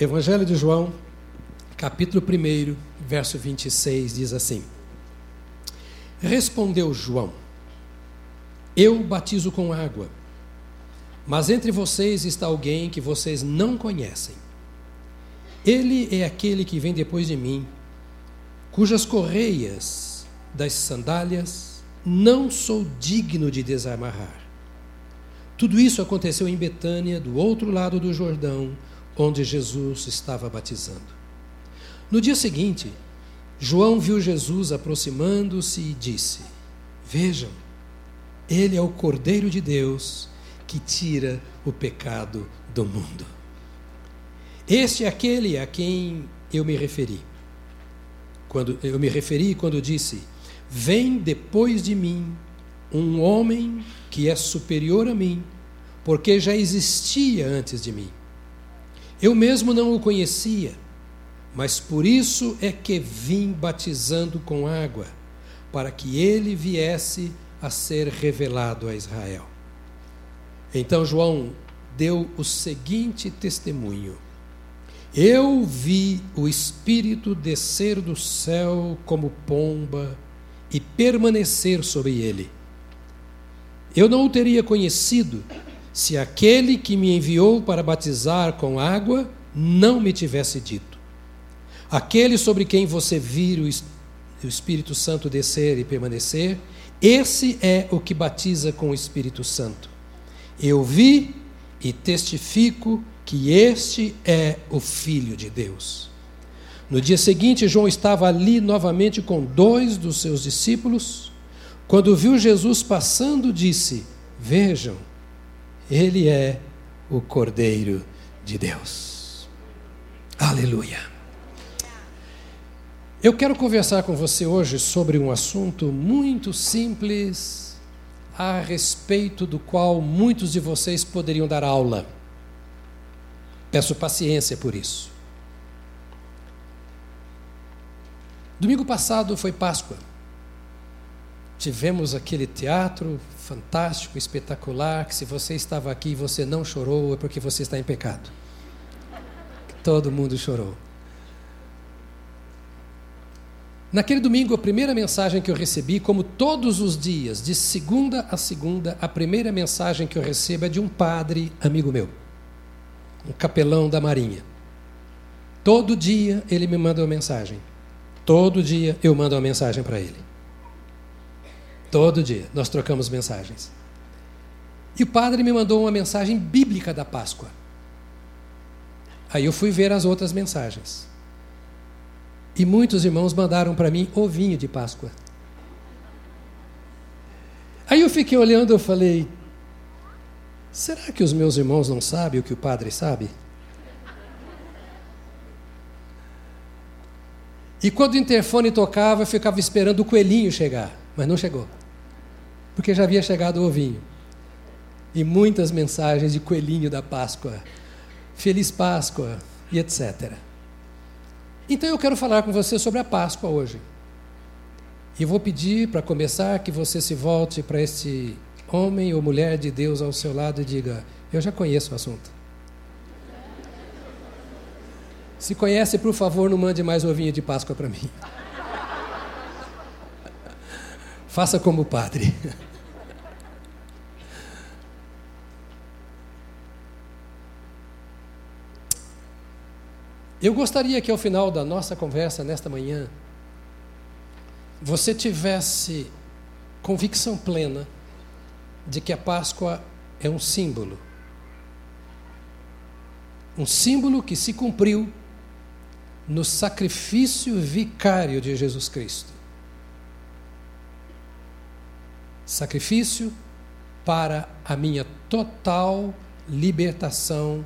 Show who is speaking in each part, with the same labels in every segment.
Speaker 1: Evangelho de João, capítulo 1, verso 26, diz assim: Respondeu João: Eu batizo com água, mas entre vocês está alguém que vocês não conhecem. Ele é aquele que vem depois de mim, cujas correias das sandálias não sou digno de desamarrar. Tudo isso aconteceu em Betânia, do outro lado do Jordão, onde Jesus estava batizando. No dia seguinte, João viu Jesus aproximando-se e disse: Vejam, ele é o Cordeiro de Deus que tira o pecado do mundo. Este é aquele a quem eu me referi. Quando eu me referi quando disse: Vem depois de mim um homem que é superior a mim, porque já existia antes de mim. Eu mesmo não o conhecia, mas por isso é que vim batizando com água, para que ele viesse a ser revelado a Israel. Então João deu o seguinte testemunho: Eu vi o Espírito descer do céu como pomba e permanecer sobre ele. Eu não o teria conhecido se aquele que me enviou para batizar com água não me tivesse dito: Aquele sobre quem você vira o Espírito Santo descer e permanecer, esse é o que batiza com o Espírito Santo. Eu vi e testifico que este é o Filho de Deus. No dia seguinte, João estava ali novamente com dois dos seus discípulos. Quando viu Jesus passando, disse: Vejam, ele é o Cordeiro de Deus. Aleluia. Eu quero conversar com você hoje sobre um assunto muito simples, a respeito do qual muitos de vocês poderiam dar aula. Peço paciência por isso. Domingo passado foi Páscoa. Tivemos aquele teatro fantástico, espetacular, que se você estava aqui e você não chorou, é porque você está em pecado. Todo mundo chorou. Naquele domingo, a primeira mensagem que eu recebi, como todos os dias, de segunda a segunda, a primeira mensagem que eu recebo é de um padre amigo meu, um capelão da Marinha. Todo dia ele me manda uma mensagem. Todo dia eu mando uma mensagem para ele. Todo dia nós trocamos mensagens. E o padre me mandou uma mensagem bíblica da Páscoa. Aí eu fui ver as outras mensagens. E muitos irmãos mandaram para mim ovinho de Páscoa. Aí eu fiquei olhando, eu falei: será que os meus irmãos não sabem o que o padre sabe? E quando o interfone tocava, eu ficava esperando o coelhinho chegar, mas não chegou porque já havia chegado o ovinho. E muitas mensagens de coelhinho da Páscoa, Feliz Páscoa e etc. Então eu quero falar com você sobre a Páscoa hoje. E vou pedir, para começar, que você se volte para este homem ou mulher de Deus ao seu lado e diga: Eu já conheço o assunto. Se conhece, por favor, não mande mais ovinho de Páscoa para mim. Faça como o padre. Eu gostaria que ao final da nossa conversa nesta manhã, você tivesse convicção plena de que a Páscoa é um símbolo. Um símbolo que se cumpriu no sacrifício vicário de Jesus Cristo. Sacrifício para a minha total libertação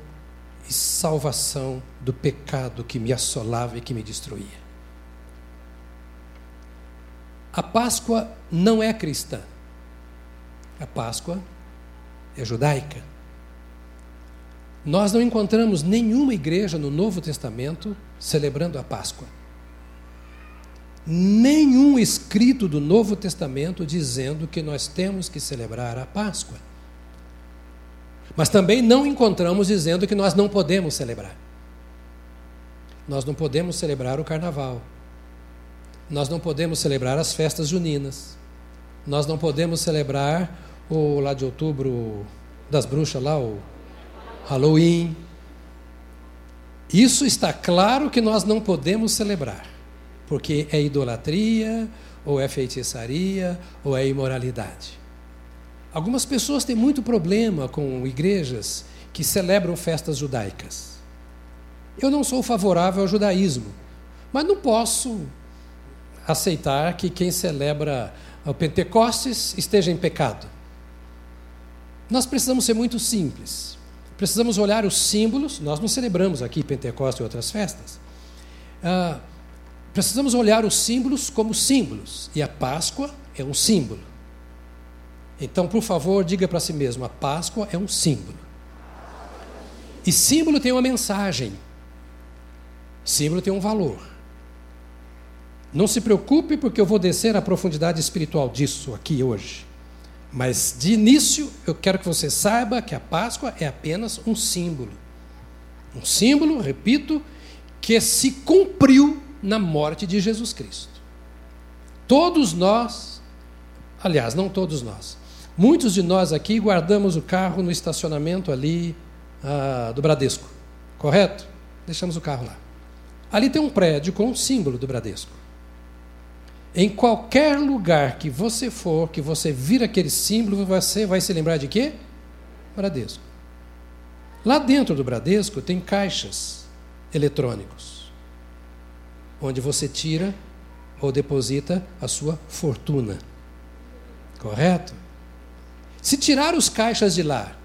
Speaker 1: e salvação do pecado que me assolava e que me destruía. A Páscoa não é cristã. A Páscoa é judaica. Nós não encontramos nenhuma igreja no Novo Testamento celebrando a Páscoa. Nenhum escrito do Novo Testamento dizendo que nós temos que celebrar a Páscoa. Mas também não encontramos dizendo que nós não podemos celebrar. nós não podemos celebrar o carnaval. Nós não podemos celebrar as festas juninas. Nós não podemos celebrar o lá de outubro das bruxas lá, o Halloween. Isso está claro que nós não podemos celebrar, porque é idolatria, ou é feitiçaria, ou é imoralidade. Algumas pessoas têm muito problema com igrejas que celebram festas judaicas. Eu não sou favorável ao judaísmo, mas não posso aceitar que quem celebra o Pentecostes esteja em pecado. Nós precisamos ser muito simples. Precisamos olhar os símbolos. Nós não celebramos aqui Pentecostes e outras festas. Ah, precisamos olhar os símbolos como símbolos. E a Páscoa é um símbolo. Então, por favor, diga para si mesmo: a Páscoa é um símbolo. E símbolo tem uma mensagem. Símbolo tem um valor. Não se preocupe, porque eu vou descer a profundidade espiritual disso aqui hoje. Mas de início, eu quero que você saiba que a Páscoa é apenas um símbolo. Um símbolo, repito, que se cumpriu na morte de Jesus Cristo. Todos nós, aliás, não todos nós, muitos de nós aqui guardamos o carro no estacionamento ali ah, do Bradesco, correto? Deixamos o carro lá. Ali tem um prédio com um símbolo do Bradesco. Em qualquer lugar que você for, que você vir aquele símbolo, você vai se lembrar de quê? Bradesco. Lá dentro do Bradesco tem caixas eletrônicos, onde você tira ou deposita a sua fortuna. Correto? Se tirar os caixas de lá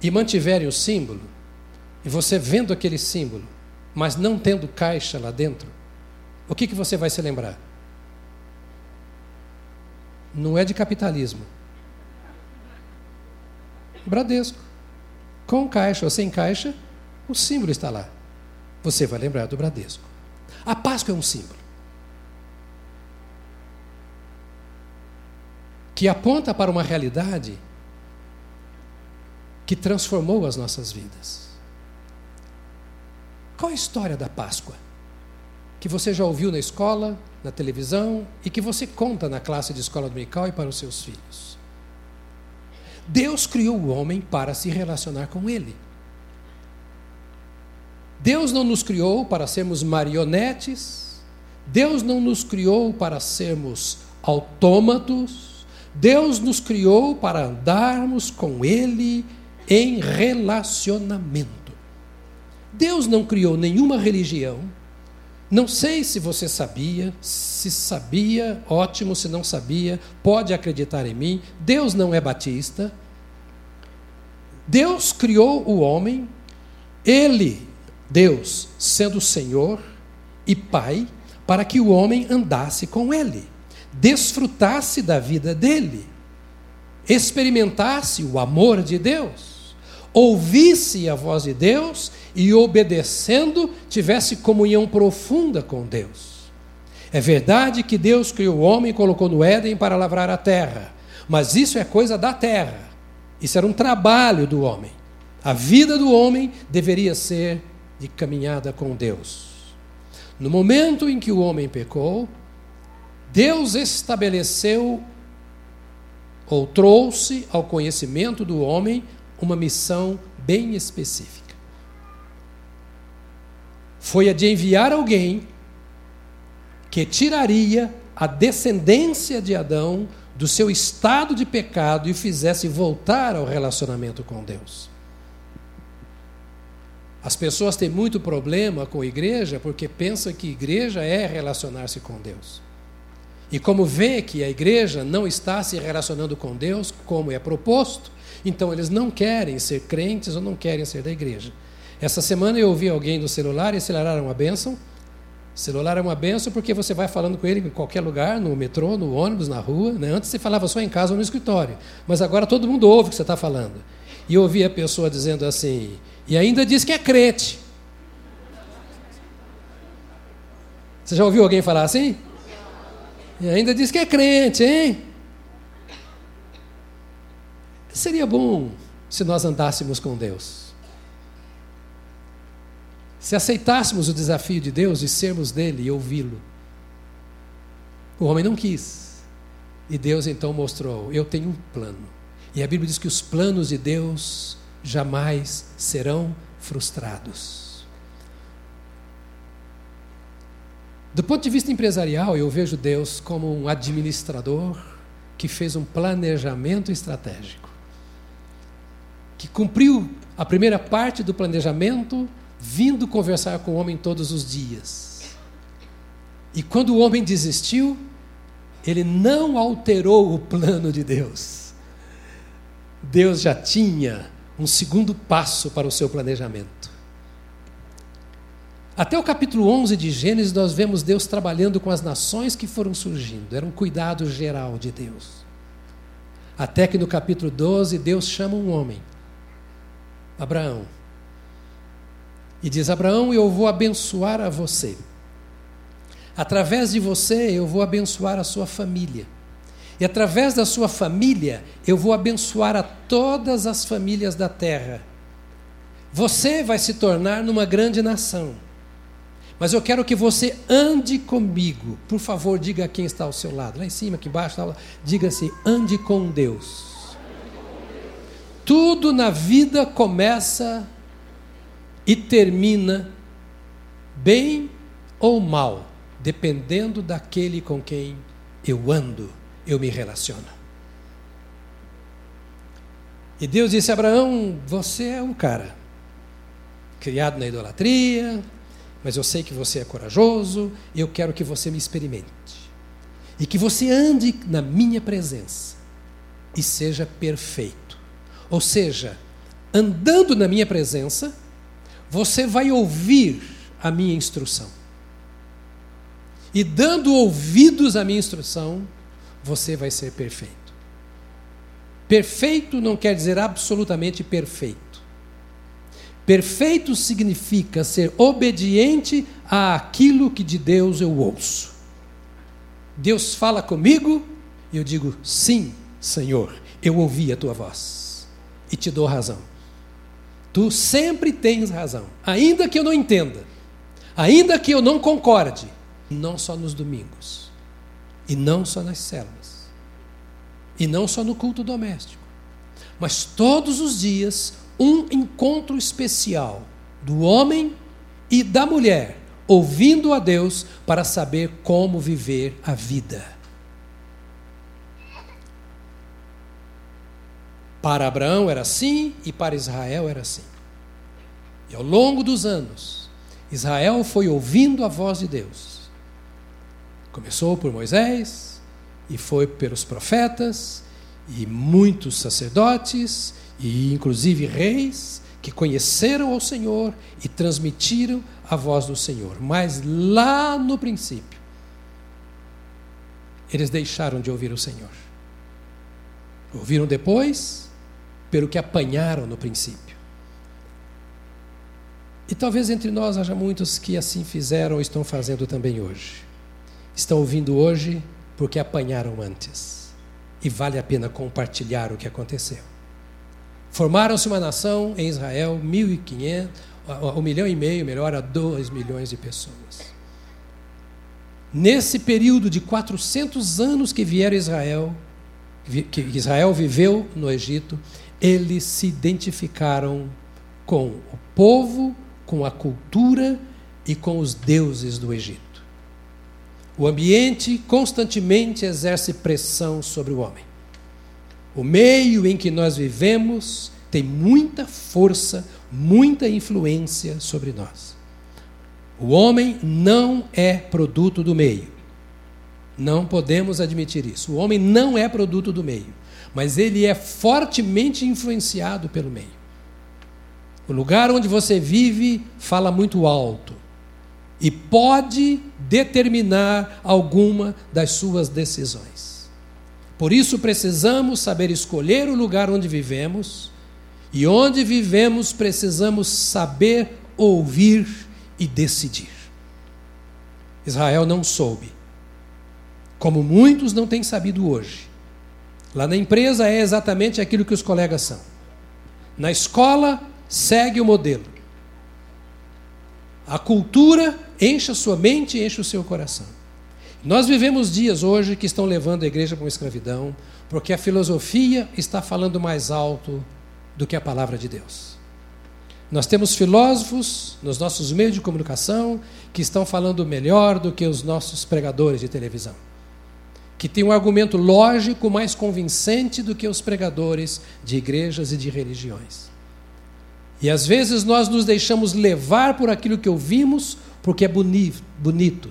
Speaker 1: e mantiverem o símbolo, e você vendo aquele símbolo, mas não tendo caixa lá dentro, o que, que você vai se lembrar? Não é de capitalismo. Bradesco. Com caixa ou sem caixa, o símbolo está lá. Você vai lembrar do Bradesco. A Páscoa é um símbolo. Que aponta para uma realidade que transformou as nossas vidas. Qual a história da Páscoa? Que você já ouviu na escola, na televisão e que você conta na classe de escola dominical e para os seus filhos. Deus criou o homem para se relacionar com ele. Deus não nos criou para sermos marionetes, Deus não nos criou para sermos autômatos, Deus nos criou para andarmos com Ele em relacionamento. Deus não criou nenhuma religião, não sei se você sabia, se sabia, ótimo, se não sabia, pode acreditar em mim. Deus não é batista. Deus criou o homem, ele, Deus, sendo Senhor e Pai, para que o homem andasse com ele, desfrutasse da vida dele, experimentasse o amor de Deus ouvisse a voz de Deus e, obedecendo, tivesse comunhão profunda com Deus. É verdade que Deus criou o homem e colocou no Éden para lavrar a terra, mas isso é coisa da terra. Isso era um trabalho do homem. A vida do homem deveria ser de caminhada com Deus. No momento em que o homem pecou, Deus estabeleceu ou trouxe ao conhecimento do homem uma missão bem específica. Foi a de enviar alguém que tiraria a descendência de Adão do seu estado de pecado e o fizesse voltar ao relacionamento com Deus. As pessoas têm muito problema com a igreja porque pensam que igreja é relacionar-se com Deus. E como vê que a igreja não está se relacionando com Deus como é proposto, então eles não querem ser crentes ou não querem ser da igreja. Essa semana eu ouvi alguém no celular, e celular era uma bênção. celular é uma benção porque você vai falando com ele em qualquer lugar, no metrô, no ônibus, na rua. Né? Antes você falava só em casa ou no escritório, mas agora todo mundo ouve o que você está falando. E eu ouvi a pessoa dizendo assim, e ainda diz que é crente. Você já ouviu alguém falar assim? E ainda diz que é crente, hein? Seria bom se nós andássemos com Deus. Se aceitássemos o desafio de Deus de sermos dele e ouvi-lo, o homem não quis. E Deus então mostrou: Eu tenho um plano. E a Bíblia diz que os planos de Deus jamais serão frustrados. Do ponto de vista empresarial, eu vejo Deus como um administrador que fez um planejamento estratégico, que cumpriu a primeira parte do planejamento, vindo conversar com o homem todos os dias. E quando o homem desistiu, ele não alterou o plano de Deus. Deus já tinha um segundo passo para o seu planejamento. Até o capítulo 11 de Gênesis, nós vemos Deus trabalhando com as nações que foram surgindo. Era um cuidado geral de Deus. Até que no capítulo 12, Deus chama um homem, Abraão, e diz: Abraão, eu vou abençoar a você. Através de você, eu vou abençoar a sua família. E através da sua família, eu vou abençoar a todas as famílias da terra. Você vai se tornar numa grande nação. Mas eu quero que você ande comigo. Por favor, diga a quem está ao seu lado. Lá em cima, aqui embaixo, diga assim: ande com Deus. Tudo na vida começa e termina bem ou mal, dependendo daquele com quem eu ando eu me relaciono. E Deus disse a Abraão: Você é um cara criado na idolatria, mas eu sei que você é corajoso e eu quero que você me experimente. E que você ande na minha presença e seja perfeito. Ou seja, andando na minha presença, você vai ouvir a minha instrução. E dando ouvidos à minha instrução, você vai ser perfeito. Perfeito não quer dizer absolutamente perfeito. Perfeito significa ser obediente àquilo que de Deus eu ouço. Deus fala comigo e eu digo: sim, Senhor, eu ouvi a tua voz e te dou razão. Tu sempre tens razão, ainda que eu não entenda, ainda que eu não concorde, não só nos domingos e não só nas células. E não só no culto doméstico. Mas todos os dias, um encontro especial do homem e da mulher, ouvindo a Deus para saber como viver a vida. Para Abraão era assim e para Israel era assim. E ao longo dos anos, Israel foi ouvindo a voz de Deus Começou por Moisés e foi pelos profetas e muitos sacerdotes e inclusive reis que conheceram ao Senhor e transmitiram a voz do Senhor. Mas lá no princípio, eles deixaram de ouvir o Senhor. Ouviram depois, pelo que apanharam no princípio. E talvez entre nós haja muitos que assim fizeram ou estão fazendo também hoje estão ouvindo hoje porque apanharam antes. E vale a pena compartilhar o que aconteceu. Formaram-se uma nação em Israel, 1.500, um milhão e meio, melhor, a dois milhões de pessoas. Nesse período de 400 anos que vieram Israel, que Israel viveu no Egito, eles se identificaram com o povo, com a cultura e com os deuses do Egito. O ambiente constantemente exerce pressão sobre o homem. O meio em que nós vivemos tem muita força, muita influência sobre nós. O homem não é produto do meio. Não podemos admitir isso. O homem não é produto do meio, mas ele é fortemente influenciado pelo meio. O lugar onde você vive fala muito alto e pode determinar alguma das suas decisões. Por isso precisamos saber escolher o lugar onde vivemos, e onde vivemos precisamos saber ouvir e decidir. Israel não soube, como muitos não têm sabido hoje. Lá na empresa é exatamente aquilo que os colegas são. Na escola, segue o modelo. A cultura enche a sua mente e enche o seu coração. Nós vivemos dias hoje que estão levando a igreja para uma escravidão, porque a filosofia está falando mais alto do que a palavra de Deus. Nós temos filósofos nos nossos meios de comunicação que estão falando melhor do que os nossos pregadores de televisão, que têm um argumento lógico mais convincente do que os pregadores de igrejas e de religiões. E às vezes nós nos deixamos levar por aquilo que ouvimos, porque é bonito,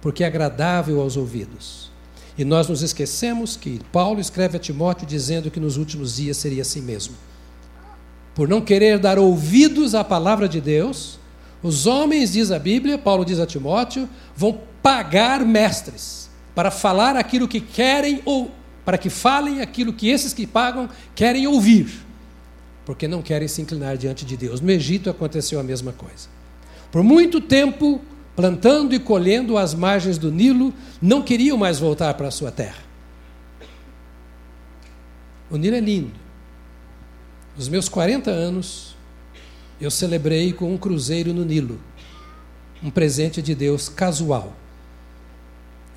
Speaker 1: porque é agradável aos ouvidos. E nós nos esquecemos que Paulo escreve a Timóteo dizendo que nos últimos dias seria assim mesmo. Por não querer dar ouvidos à palavra de Deus, os homens, diz a Bíblia, Paulo diz a Timóteo, vão pagar mestres para falar aquilo que querem ou para que falem aquilo que esses que pagam querem ouvir porque não querem se inclinar diante de Deus. No Egito aconteceu a mesma coisa. Por muito tempo, plantando e colhendo às margens do Nilo, não queriam mais voltar para a sua terra. O Nilo é lindo. Nos meus 40 anos, eu celebrei com um cruzeiro no Nilo, um presente de Deus casual.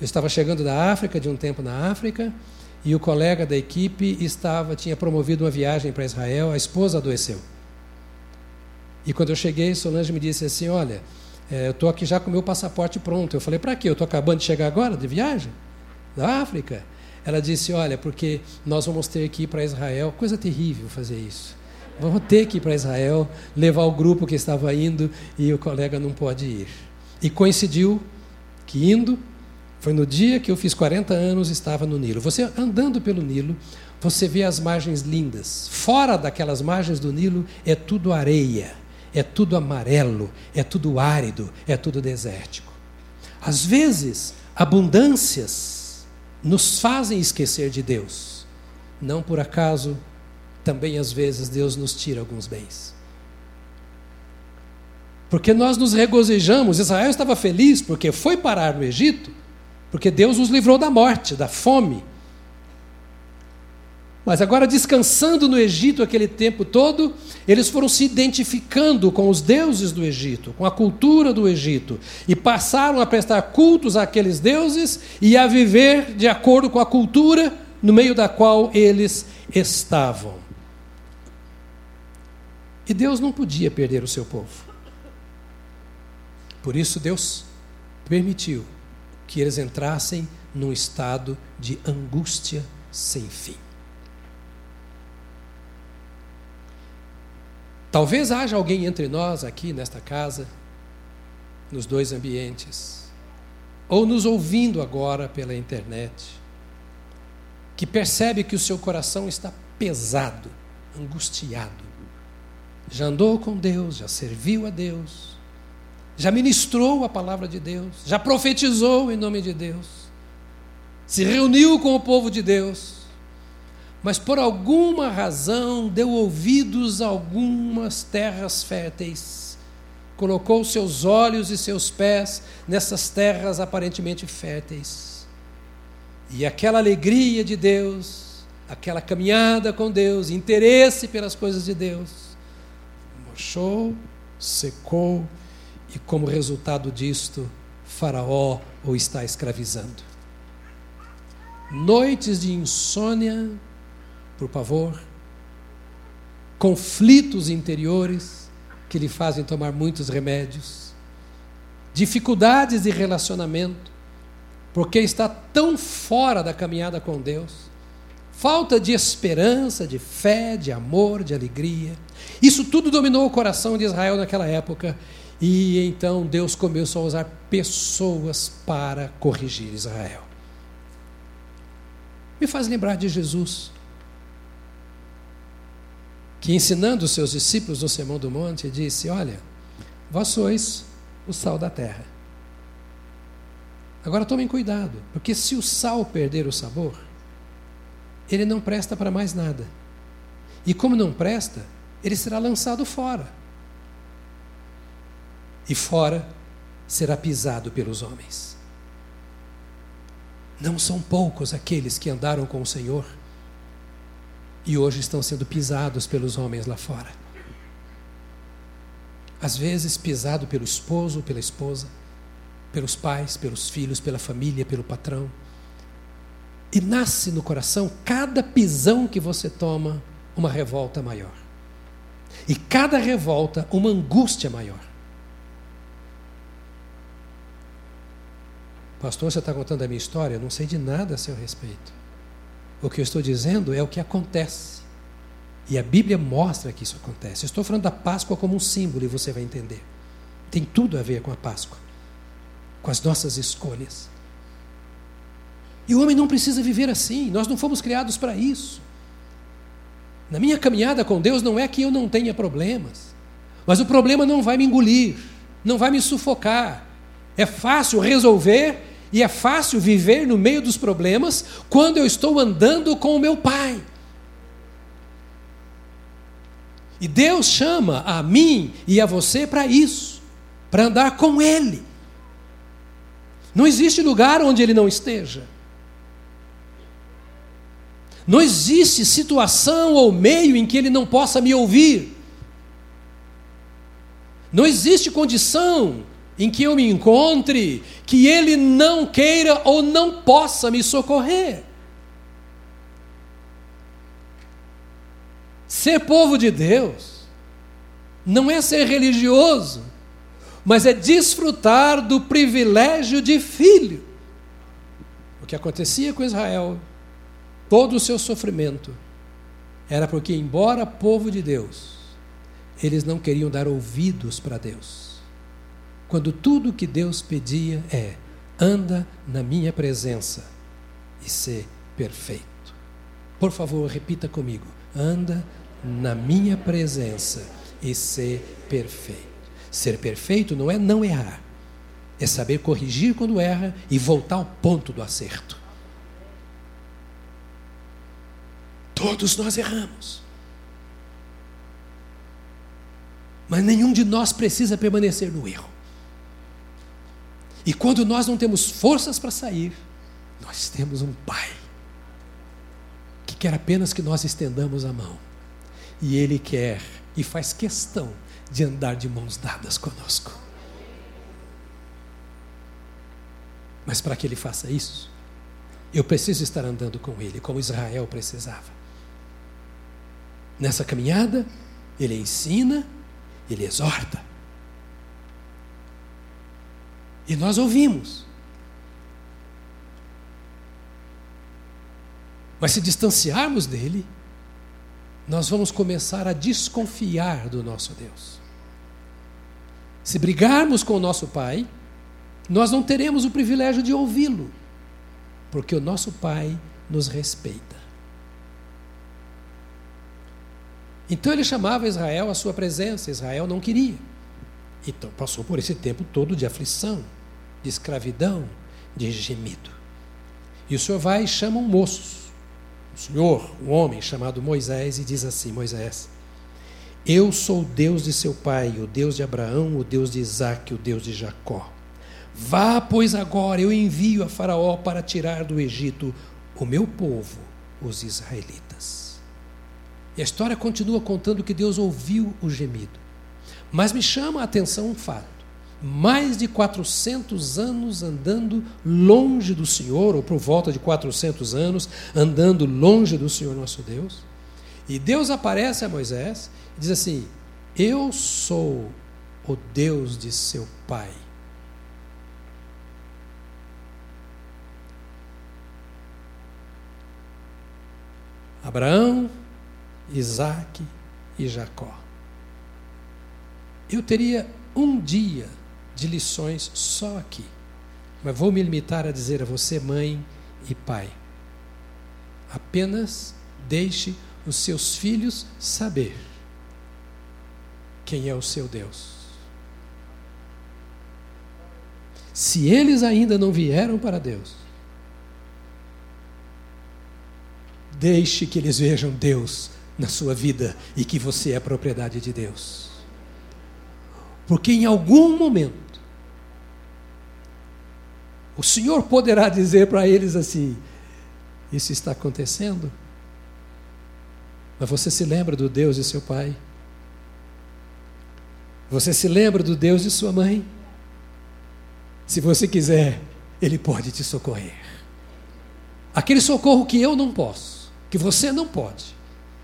Speaker 1: Eu estava chegando da África, de um tempo na África, e o colega da equipe estava tinha promovido uma viagem para Israel, a esposa adoeceu. E quando eu cheguei, Solange me disse assim: Olha, é, eu estou aqui já com o meu passaporte pronto. Eu falei: Para quê? Eu estou acabando de chegar agora de viagem da África. Ela disse: Olha, porque nós vamos ter que ir para Israel. Coisa terrível fazer isso. Vamos ter que ir para Israel, levar o grupo que estava indo e o colega não pode ir. E coincidiu que indo, foi no dia que eu fiz 40 anos, estava no Nilo. Você andando pelo Nilo, você vê as margens lindas. Fora daquelas margens do Nilo é tudo areia, é tudo amarelo, é tudo árido, é tudo desértico. Às vezes, abundâncias nos fazem esquecer de Deus. Não por acaso, também às vezes Deus nos tira alguns bens. Porque nós nos regozijamos, Israel estava feliz porque foi parar no Egito porque Deus os livrou da morte, da fome. Mas agora, descansando no Egito aquele tempo todo, eles foram se identificando com os deuses do Egito, com a cultura do Egito, e passaram a prestar cultos àqueles deuses e a viver de acordo com a cultura no meio da qual eles estavam. E Deus não podia perder o seu povo. Por isso, Deus permitiu que eles entrassem num estado de angústia sem fim. Talvez haja alguém entre nós aqui nesta casa, nos dois ambientes, ou nos ouvindo agora pela internet, que percebe que o seu coração está pesado, angustiado. Já andou com Deus, já serviu a Deus, já ministrou a palavra de Deus, já profetizou em nome de Deus, se reuniu com o povo de Deus, mas por alguma razão deu ouvidos a algumas terras férteis, colocou seus olhos e seus pés nessas terras aparentemente férteis. E aquela alegria de Deus, aquela caminhada com Deus, interesse pelas coisas de Deus, murchou, secou e como resultado disto, Faraó o está escravizando. Noites de insônia, por pavor, conflitos interiores que lhe fazem tomar muitos remédios, dificuldades de relacionamento, porque está tão fora da caminhada com Deus, falta de esperança, de fé, de amor, de alegria. Isso tudo dominou o coração de Israel naquela época. E então Deus começou a usar pessoas para corrigir Israel. Me faz lembrar de Jesus, que ensinando os seus discípulos no Sermão do Monte, disse: Olha, vós sois o sal da terra. Agora tomem cuidado, porque se o sal perder o sabor, ele não presta para mais nada. E como não presta, ele será lançado fora e fora será pisado pelos homens. Não são poucos aqueles que andaram com o Senhor e hoje estão sendo pisados pelos homens lá fora. às vezes pisado pelo esposo, pela esposa, pelos pais, pelos filhos, pela família, pelo patrão. E nasce no coração, cada pisão que você toma, uma revolta maior. E cada revolta, uma angústia maior. Pastor, você está contando a minha história? Eu não sei de nada a seu respeito. O que eu estou dizendo é o que acontece. E a Bíblia mostra que isso acontece. Eu estou falando da Páscoa como um símbolo e você vai entender. Tem tudo a ver com a Páscoa, com as nossas escolhas. E o homem não precisa viver assim, nós não fomos criados para isso. Na minha caminhada com Deus não é que eu não tenha problemas, mas o problema não vai me engolir, não vai me sufocar. É fácil resolver e é fácil viver no meio dos problemas quando eu estou andando com o meu Pai. E Deus chama a mim e a você para isso, para andar com Ele. Não existe lugar onde Ele não esteja. Não existe situação ou meio em que ele não possa me ouvir. Não existe condição em que eu me encontre que ele não queira ou não possa me socorrer. Ser povo de Deus não é ser religioso, mas é desfrutar do privilégio de filho. O que acontecia com Israel todo o seu sofrimento era porque, embora povo de Deus, eles não queriam dar ouvidos para Deus. Quando tudo que Deus pedia é: anda na minha presença e ser perfeito. Por favor, repita comigo: anda na minha presença e ser perfeito. Ser perfeito não é não errar, é saber corrigir quando erra e voltar ao ponto do acerto. Todos nós erramos. Mas nenhum de nós precisa permanecer no erro. E quando nós não temos forças para sair, nós temos um Pai que quer apenas que nós estendamos a mão. E Ele quer e faz questão de andar de mãos dadas conosco. Mas para que Ele faça isso, eu preciso estar andando com Ele, como Israel precisava. Nessa caminhada, ele ensina, ele exorta. E nós ouvimos. Mas se distanciarmos dele, nós vamos começar a desconfiar do nosso Deus. Se brigarmos com o nosso Pai, nós não teremos o privilégio de ouvi-lo, porque o nosso Pai nos respeita. Então ele chamava Israel à sua presença, Israel não queria. Então passou por esse tempo todo de aflição, de escravidão, de gemido. E o Senhor vai e chama um moço, um senhor, um homem chamado Moisés, e diz assim: Moisés, eu sou o Deus de seu pai, o Deus de Abraão, o Deus de Isaac, o Deus de Jacó. Vá, pois agora, eu envio a Faraó para tirar do Egito o meu povo, os israelitas. E a história continua contando que Deus ouviu o gemido. Mas me chama a atenção um fato. Mais de 400 anos andando longe do Senhor, ou por volta de 400 anos andando longe do Senhor nosso Deus. E Deus aparece a Moisés e diz assim: Eu sou o Deus de seu pai. Abraão, Isaac e Jacó. Eu teria um dia de lições só aqui, mas vou me limitar a dizer a você, mãe e pai, apenas deixe os seus filhos saber quem é o seu Deus. Se eles ainda não vieram para Deus, deixe que eles vejam Deus na sua vida e que você é propriedade de Deus. Porque em algum momento, o Senhor poderá dizer para eles assim: Isso está acontecendo? Mas você se lembra do Deus de seu pai? Você se lembra do Deus de sua mãe? Se você quiser, Ele pode te socorrer. Aquele socorro que eu não posso, que você não pode,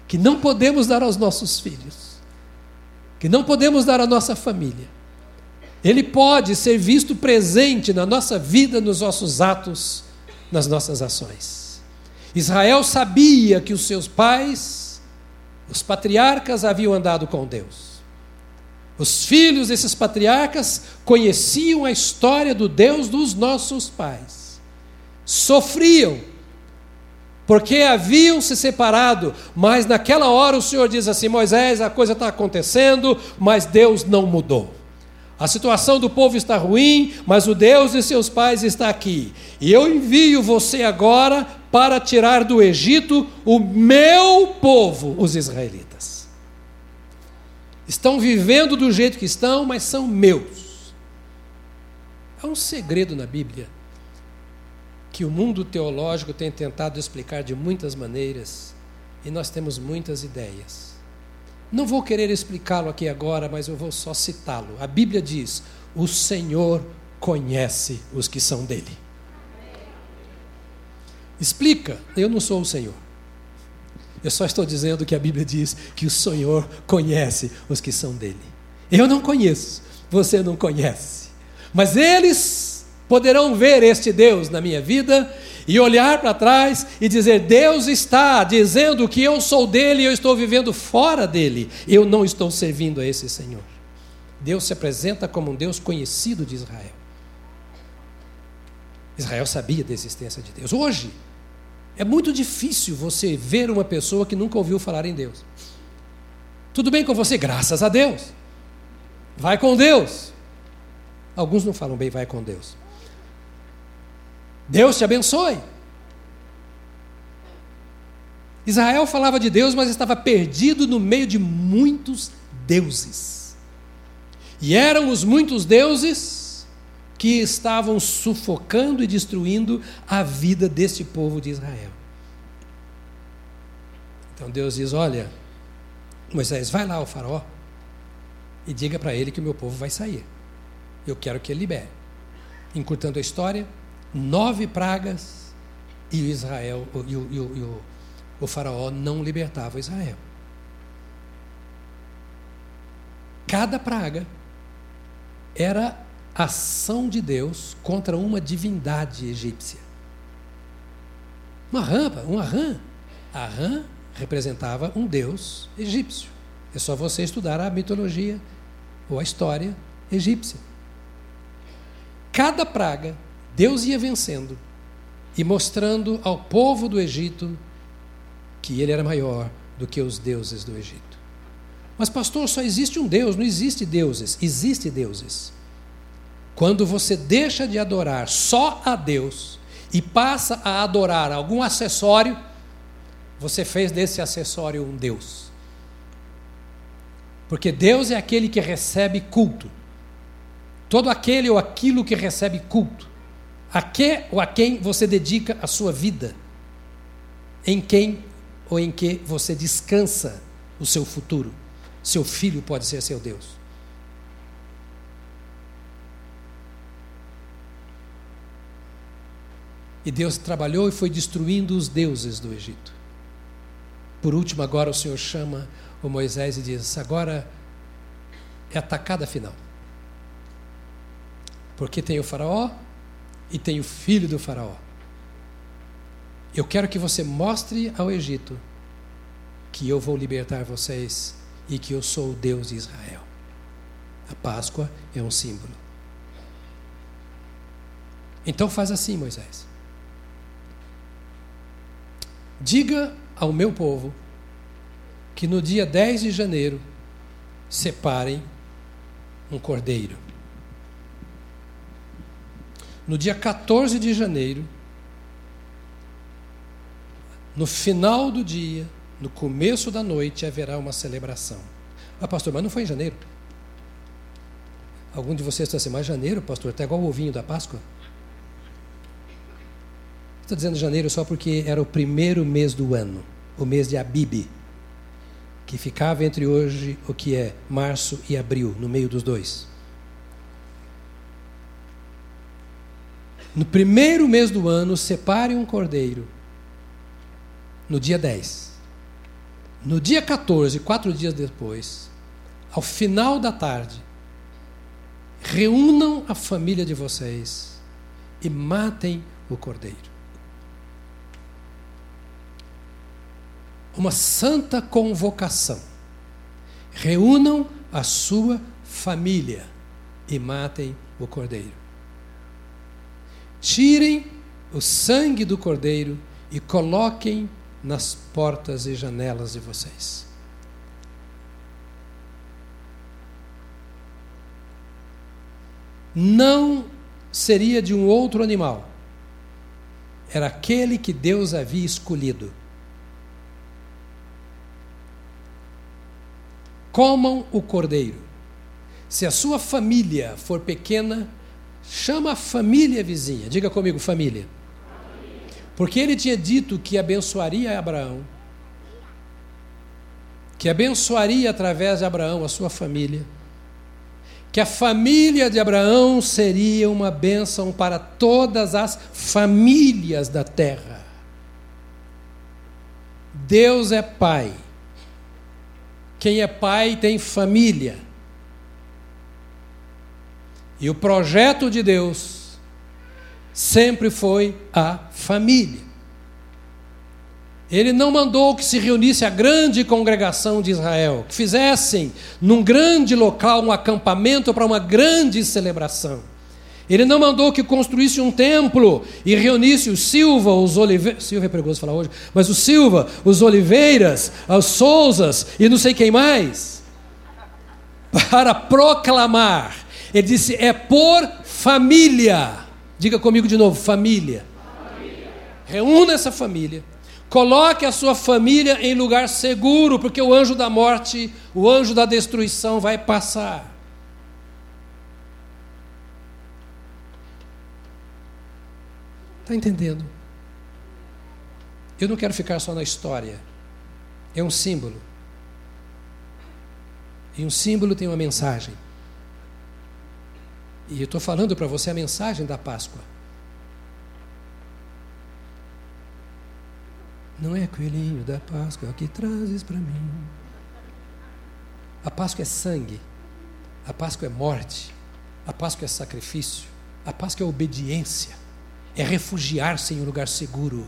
Speaker 1: que não podemos dar aos nossos filhos, que não podemos dar à nossa família. Ele pode ser visto presente na nossa vida, nos nossos atos, nas nossas ações. Israel sabia que os seus pais, os patriarcas, haviam andado com Deus. Os filhos desses patriarcas conheciam a história do Deus dos nossos pais. Sofriam, porque haviam se separado, mas naquela hora o Senhor diz assim: Moisés, a coisa está acontecendo, mas Deus não mudou. A situação do povo está ruim, mas o Deus de seus pais está aqui. E eu envio você agora para tirar do Egito o meu povo, os israelitas. Estão vivendo do jeito que estão, mas são meus. Há um segredo na Bíblia que o mundo teológico tem tentado explicar de muitas maneiras e nós temos muitas ideias. Não vou querer explicá-lo aqui agora, mas eu vou só citá-lo. A Bíblia diz: O Senhor conhece os que são dele. Explica, eu não sou o Senhor. Eu só estou dizendo que a Bíblia diz que o Senhor conhece os que são dele. Eu não conheço, você não conhece. Mas eles poderão ver este Deus na minha vida e olhar para trás e dizer: Deus está dizendo que eu sou dele e eu estou vivendo fora dele. Eu não estou servindo a esse Senhor. Deus se apresenta como um Deus conhecido de Israel. Israel sabia da existência de Deus. Hoje, é muito difícil você ver uma pessoa que nunca ouviu falar em Deus. Tudo bem com você? Graças a Deus. Vai com Deus. Alguns não falam bem, vai com Deus. Deus te abençoe. Israel falava de Deus, mas estava perdido no meio de muitos deuses. E eram os muitos deuses que estavam sufocando e destruindo a vida deste povo de Israel. Então Deus diz: Olha, Moisés, vai lá ao Faraó e diga para ele que o meu povo vai sair. Eu quero que ele libere. Encurtando a história, nove pragas e Israel e o, e o, e o, o faraó não libertava Israel. Cada praga era ação de Deus contra uma divindade egípcia. Uma rampa, uma rã. A rã representava um deus egípcio. É só você estudar a mitologia ou a história egípcia. Cada praga Deus ia vencendo e mostrando ao povo do Egito que ele era maior do que os deuses do Egito. Mas, pastor, só existe um Deus, não existe deuses, existe deuses. Quando você deixa de adorar só a Deus e passa a adorar algum acessório, você fez desse acessório um Deus. Porque Deus é aquele que recebe culto. Todo aquele ou aquilo que recebe culto. A que ou a quem você dedica a sua vida? Em quem ou em que você descansa o seu futuro? Seu filho pode ser seu Deus. E Deus trabalhou e foi destruindo os deuses do Egito. Por último, agora o Senhor chama o Moisés e diz: agora é a tacada final. Porque tem o Faraó, e tem o filho do Faraó. Eu quero que você mostre ao Egito que eu vou libertar vocês e que eu sou o Deus de Israel. A Páscoa é um símbolo. Então faz assim, Moisés. Diga ao meu povo que no dia 10 de janeiro separem um cordeiro no dia 14 de janeiro, no final do dia, no começo da noite, haverá uma celebração. Ah, pastor, mas não foi em janeiro? Algum de vocês está assim, mas janeiro, pastor, está igual o ovinho da Páscoa? Estou dizendo janeiro só porque era o primeiro mês do ano, o mês de Abib. que ficava entre hoje o que é março e abril, no meio dos dois. No primeiro mês do ano, separe um cordeiro. No dia 10. No dia 14, quatro dias depois, ao final da tarde, reúnam a família de vocês e matem o cordeiro. Uma santa convocação. Reúnam a sua família e matem o cordeiro. Tirem o sangue do cordeiro e coloquem nas portas e janelas de vocês. Não seria de um outro animal, era aquele que Deus havia escolhido. Comam o cordeiro. Se a sua família for pequena, Chama a família vizinha. Diga comigo, família. Porque ele tinha dito que abençoaria Abraão, que abençoaria através de Abraão a sua família, que a família de Abraão seria uma bênção para todas as famílias da terra. Deus é Pai. Quem é pai tem família. E o projeto de Deus sempre foi a família. Ele não mandou que se reunisse a grande congregação de Israel, que fizessem num grande local um acampamento para uma grande celebração. Ele não mandou que construísse um templo e reunisse os Silva, os Oliveiras, Silva é perigoso falar hoje, mas os Silva, os Oliveiras, os Souzas e não sei quem mais, para proclamar ele disse: é por família. Diga comigo de novo: família. família. Reúna essa família. Coloque a sua família em lugar seguro, porque o anjo da morte, o anjo da destruição vai passar. Está entendendo? Eu não quero ficar só na história. É um símbolo. E um símbolo tem uma mensagem. E estou falando para você a mensagem da Páscoa. Não é coelhinho da Páscoa que trazes para mim. A Páscoa é sangue. A Páscoa é morte. A Páscoa é sacrifício. A Páscoa é obediência. É refugiar-se em um lugar seguro.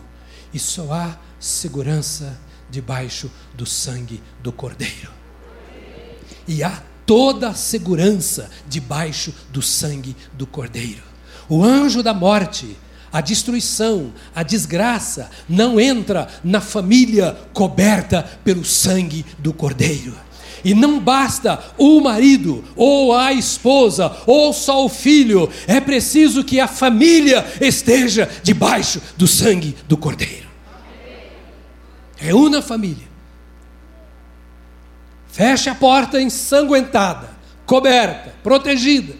Speaker 1: E só há segurança debaixo do sangue do Cordeiro. E há toda a segurança debaixo do sangue do Cordeiro. O anjo da morte, a destruição, a desgraça não entra na família coberta pelo sangue do Cordeiro. E não basta o marido, ou a esposa, ou só o filho, é preciso que a família esteja debaixo do sangue do Cordeiro. Reúna a família Feche a porta ensanguentada, coberta, protegida.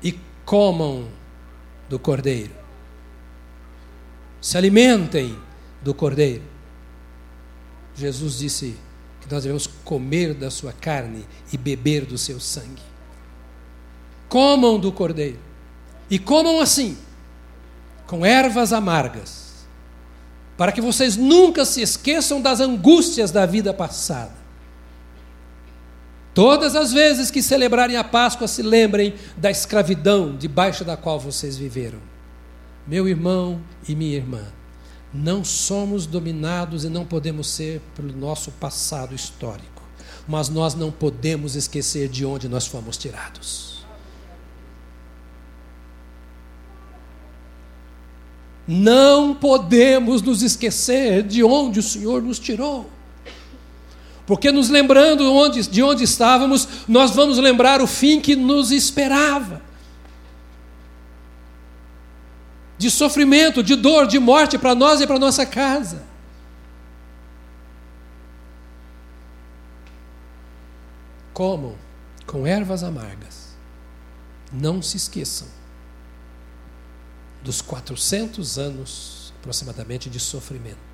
Speaker 1: E comam do cordeiro. Se alimentem do cordeiro. Jesus disse que nós devemos comer da sua carne e beber do seu sangue. Comam do cordeiro. E comam assim, com ervas amargas para que vocês nunca se esqueçam das angústias da vida passada. Todas as vezes que celebrarem a Páscoa, se lembrem da escravidão debaixo da qual vocês viveram. Meu irmão e minha irmã, não somos dominados e não podemos ser pelo nosso passado histórico, mas nós não podemos esquecer de onde nós fomos tirados. Não podemos nos esquecer de onde o Senhor nos tirou. Porque nos lembrando onde, de onde estávamos, nós vamos lembrar o fim que nos esperava. De sofrimento, de dor, de morte para nós e para nossa casa. Como? Com ervas amargas. Não se esqueçam dos 400 anos aproximadamente de sofrimento.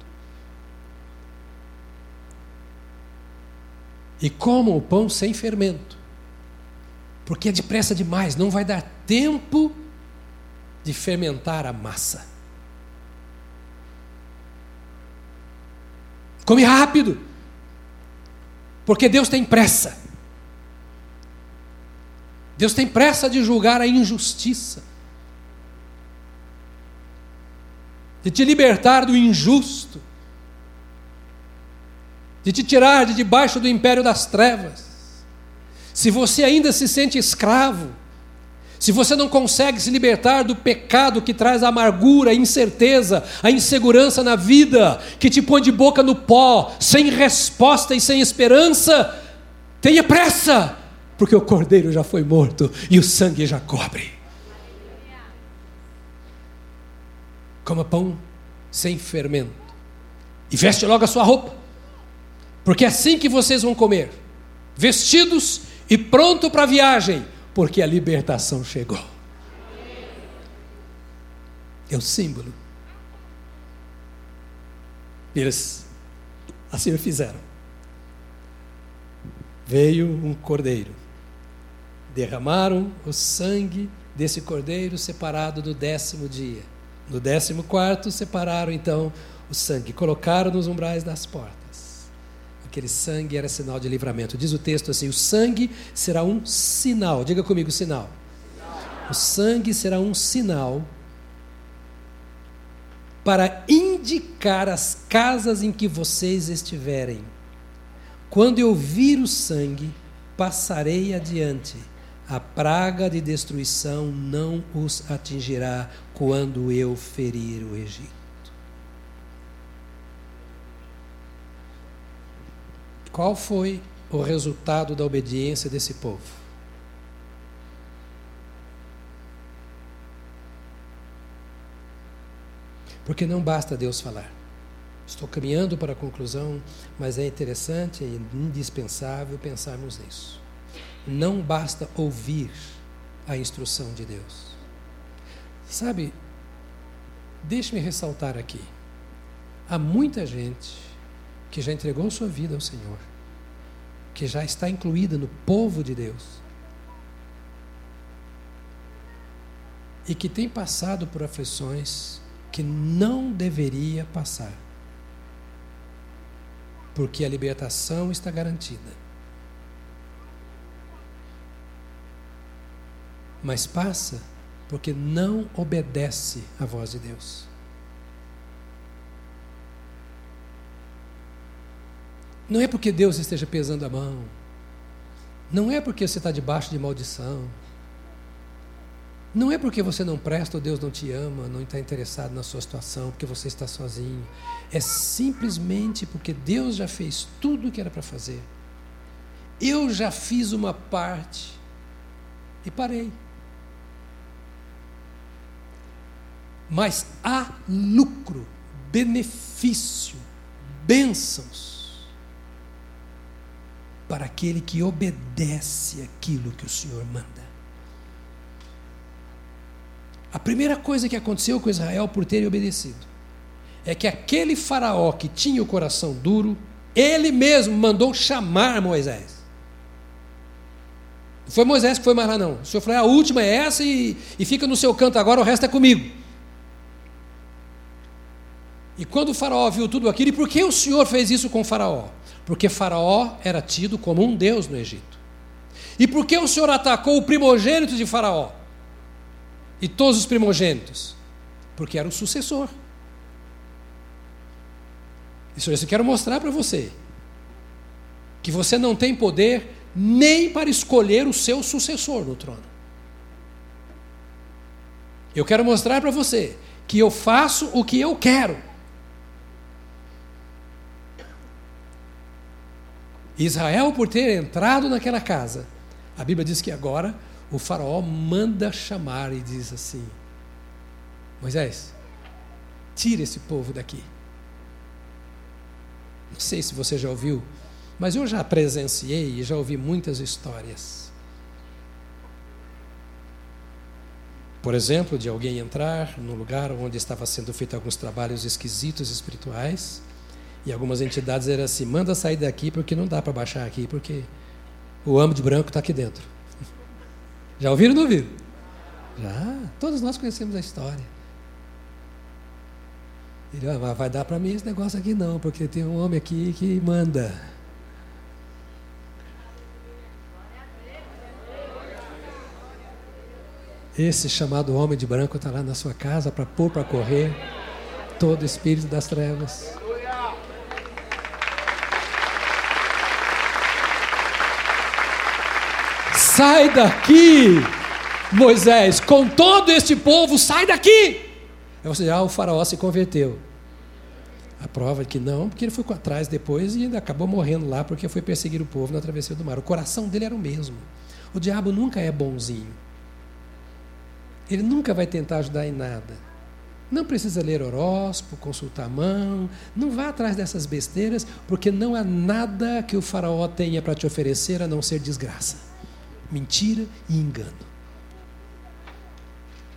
Speaker 1: e comam o pão sem fermento, porque é depressa demais, não vai dar tempo de fermentar a massa. Come rápido, porque Deus tem pressa. Deus tem pressa de julgar a injustiça, de te libertar do injusto, de te tirar de debaixo do império das trevas. Se você ainda se sente escravo, se você não consegue se libertar do pecado que traz a amargura, a incerteza, a insegurança na vida, que te põe de boca no pó, sem resposta e sem esperança, tenha pressa, porque o cordeiro já foi morto e o sangue já cobre. Coma pão sem fermento e veste logo a sua roupa, porque é assim que vocês vão comer, vestidos e pronto para a viagem porque a libertação chegou. É o símbolo. Eles assim o fizeram. Veio um cordeiro. Derramaram o sangue desse cordeiro separado do décimo dia. No décimo quarto, separaram então o sangue, colocaram nos umbrais das portas. Aquele sangue era sinal de livramento. Diz o texto assim: o sangue será um sinal. Diga comigo, sinal. O sangue será um sinal para indicar as casas em que vocês estiverem. Quando eu vir o sangue, passarei adiante. A praga de destruição não os atingirá quando eu ferir o Egito. Qual foi o resultado da obediência desse povo? Porque não basta Deus falar. Estou caminhando para a conclusão, mas é interessante e indispensável pensarmos nisso. Não basta ouvir a instrução de Deus. Sabe, deixe-me ressaltar aqui. Há muita gente que já entregou sua vida ao Senhor, que já está incluída no povo de Deus, e que tem passado por aflições que não deveria passar, porque a libertação está garantida. Mas passa porque não obedece à voz de Deus. Não é porque Deus esteja pesando a mão. Não é porque você está debaixo de maldição. Não é porque você não presta ou Deus não te ama, não está interessado na sua situação, porque você está sozinho. É simplesmente porque Deus já fez tudo o que era para fazer. Eu já fiz uma parte e parei. Mas há lucro, benefício, bênçãos para aquele que obedece aquilo que o Senhor manda. A primeira coisa que aconteceu com Israel por terem obedecido é que aquele faraó que tinha o coração duro, ele mesmo mandou chamar Moisés. Não foi Moisés que foi mais lá, não. O Senhor falou: a última é essa e, e fica no seu canto agora, o resto é comigo. E quando o faraó viu tudo aquilo, e por que o Senhor fez isso com o faraó? Porque Faraó era tido como um deus no Egito. E por que o Senhor atacou o primogênito de Faraó? E todos os primogênitos? Porque era o sucessor. Isso eu quero mostrar para você. Que você não tem poder nem para escolher o seu sucessor no trono. Eu quero mostrar para você que eu faço o que eu quero. Israel, por ter entrado naquela casa, a Bíblia diz que agora o Faraó manda chamar e diz assim: Moisés, tira esse povo daqui. Não sei se você já ouviu, mas eu já presenciei e já ouvi muitas histórias. Por exemplo, de alguém entrar no lugar onde estava sendo feito alguns trabalhos esquisitos espirituais E algumas entidades eram assim: manda sair daqui porque não dá para baixar aqui, porque o âmbito branco está aqui dentro. Já ouviram ou não ouviram? Já. Todos nós conhecemos a história. Ele ah, vai dar para mim esse negócio aqui não, porque tem um homem aqui que manda. Esse chamado homem de branco está lá na sua casa para pôr para correr todo espírito das trevas. Sai daqui, Moisés, com todo este povo, sai daqui. Aí você ah, o faraó se converteu. A prova é que não, porque ele foi atrás depois e ainda acabou morrendo lá porque foi perseguir o povo na travessia do mar. O coração dele era o mesmo. O diabo nunca é bonzinho. Ele nunca vai tentar ajudar em nada. Não precisa ler horóscopo, consultar a mão, não vá atrás dessas besteiras, porque não há nada que o faraó tenha para te oferecer a não ser desgraça, mentira e engano.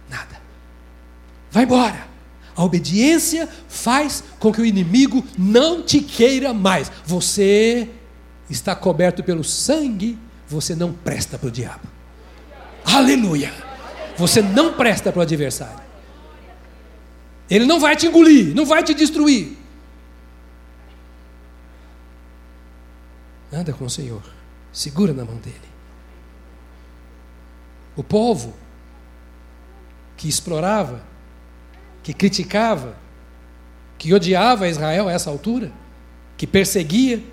Speaker 1: Nada. Vai embora. A obediência faz com que o inimigo não te queira mais. Você está coberto pelo sangue, você não presta para o diabo. Aleluia! Você não presta para o adversário. Ele não vai te engolir, não vai te destruir. Anda com o Senhor, segura na mão dele. O povo que explorava, que criticava, que odiava Israel a essa altura, que perseguia,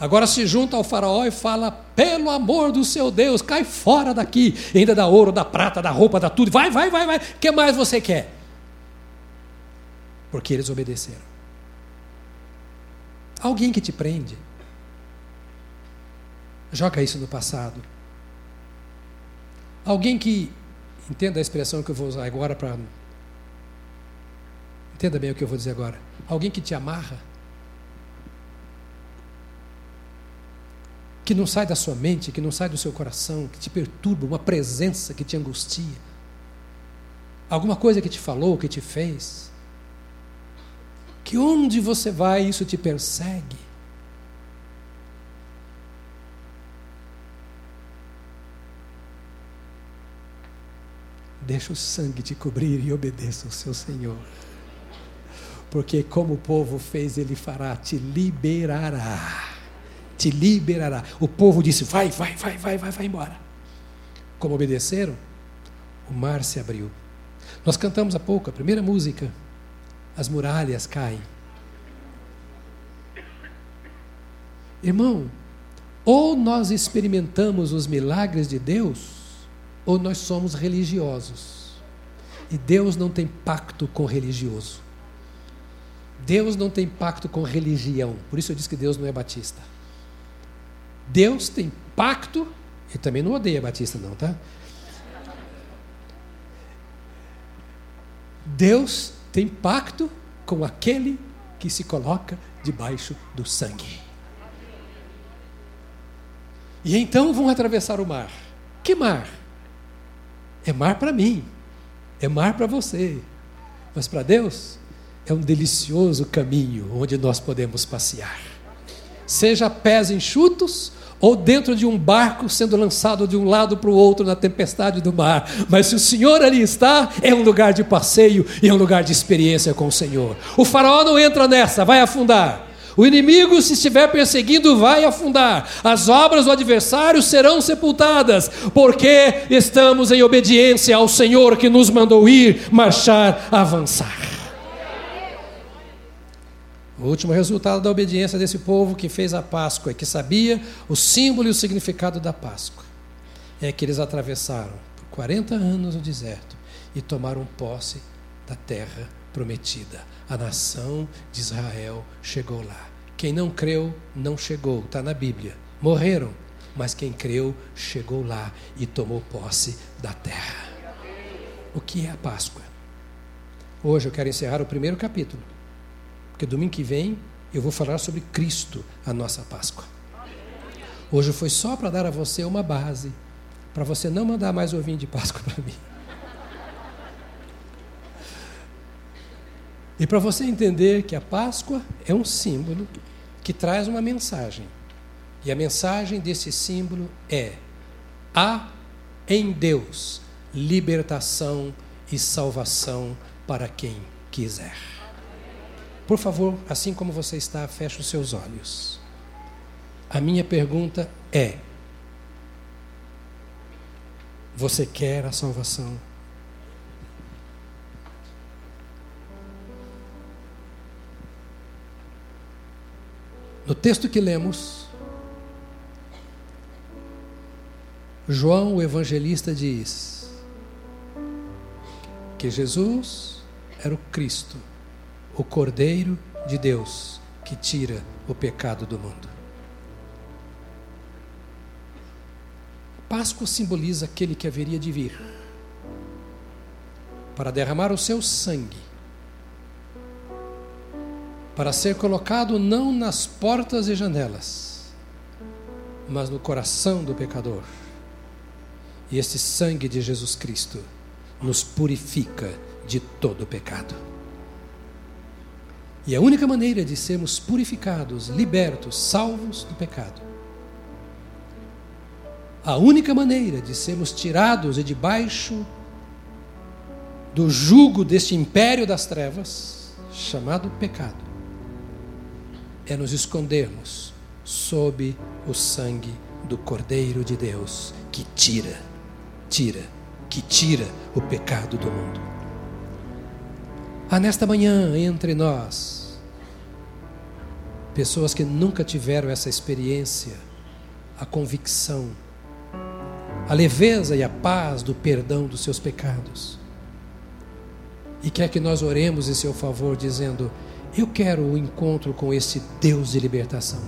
Speaker 1: Agora se junta ao faraó e fala: pelo amor do seu Deus, cai fora daqui. Ainda dá ouro, dá prata, dá roupa, dá tudo. Vai, vai, vai, vai. O que mais você quer? Porque eles obedeceram. Alguém que te prende. Joga isso no passado. Alguém que. Entenda a expressão que eu vou usar agora para. Entenda bem o que eu vou dizer agora. Alguém que te amarra que não sai da sua mente, que não sai do seu coração, que te perturba, uma presença que te angustia, alguma coisa que te falou, que te fez, que onde você vai isso te persegue. Deixa o sangue te cobrir e obedeça ao seu Senhor. Porque, como o povo fez, ele fará, te liberará te liberará. O povo disse: vai, vai, vai, vai, vai, vai embora. Como obedeceram, o mar se abriu. Nós cantamos há pouco a primeira música, as muralhas caem. Irmão, ou nós experimentamos os milagres de Deus, ou nós somos religiosos. E Deus não tem pacto com religioso. Deus não tem pacto com religião. Por isso eu disse que Deus não é batista. Deus tem pacto, e também não odeia Batista, não, tá? Deus tem pacto com aquele que se coloca debaixo do sangue. E então vão atravessar o mar. Que mar? É mar para mim, é mar para você. Mas para Deus é um delicioso caminho onde nós podemos passear. Seja pés enxutos ou dentro de um barco sendo lançado de um lado para o outro na tempestade do mar. Mas se o Senhor ali está, é um lugar de passeio e é um lugar de experiência com o Senhor. O faraó não entra nessa, vai afundar. O inimigo, se estiver perseguindo, vai afundar. As obras do adversário serão sepultadas, porque estamos em obediência ao Senhor que nos mandou ir, marchar, avançar. O último resultado da obediência desse povo que fez a Páscoa e que sabia o símbolo e o significado da Páscoa é que eles atravessaram por 40 anos o deserto e tomaram posse da terra prometida. A nação de Israel chegou lá. Quem não creu, não chegou, está na Bíblia. Morreram, mas quem creu, chegou lá e tomou posse da terra. O que é a Páscoa? Hoje eu quero encerrar o primeiro capítulo porque domingo que vem eu vou falar sobre Cristo, a nossa Páscoa. Hoje foi só para dar a você uma base, para você não mandar mais ovinho de Páscoa para mim. E para você entender que a Páscoa é um símbolo que traz uma mensagem. E a mensagem desse símbolo é: há em Deus libertação e salvação para quem quiser. Por favor, assim como você está, feche os seus olhos. A minha pergunta é: você quer a salvação? No texto que lemos, João, o evangelista, diz que Jesus era o Cristo, o Cordeiro de Deus que tira o pecado do mundo. Páscoa simboliza aquele que haveria de vir para derramar o seu sangue, para ser colocado não nas portas e janelas, mas no coração do pecador. E esse sangue de Jesus Cristo nos purifica de todo pecado. E a única maneira de sermos purificados, libertos, salvos do pecado a única maneira de sermos tirados de debaixo do jugo deste império das trevas, chamado pecado, é nos escondermos sob o sangue do Cordeiro de Deus, que tira, tira, que tira o pecado do mundo. Há nesta manhã entre nós pessoas que nunca tiveram essa experiência, a convicção, a leveza e a paz do perdão dos seus pecados. E quer que nós oremos em seu favor, dizendo: Eu quero o um encontro com esse Deus de libertação.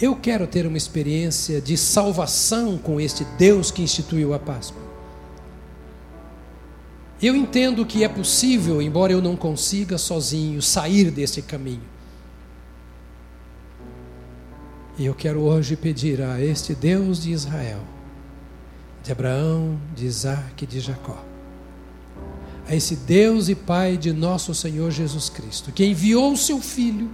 Speaker 1: Eu quero ter uma experiência de salvação com este Deus que instituiu a Páscoa. Eu entendo que é possível, embora eu não consiga sozinho sair desse caminho. E eu quero hoje pedir a este Deus de Israel, de Abraão, de Isaac e de Jacó, a esse Deus e Pai de nosso Senhor Jesus Cristo, que enviou o seu Filho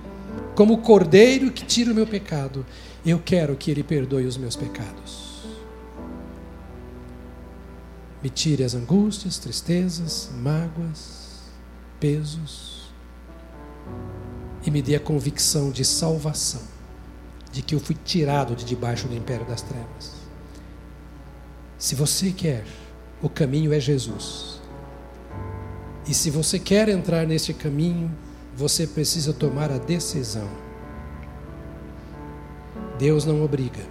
Speaker 1: como cordeiro que tira o meu pecado, eu quero que Ele perdoe os meus pecados. Me tire as angústias, tristezas, mágoas, pesos, e me dê a convicção de salvação de que eu fui tirado de debaixo do império das trevas. Se você quer, o caminho é Jesus. E se você quer entrar neste caminho, você precisa tomar a decisão. Deus não obriga.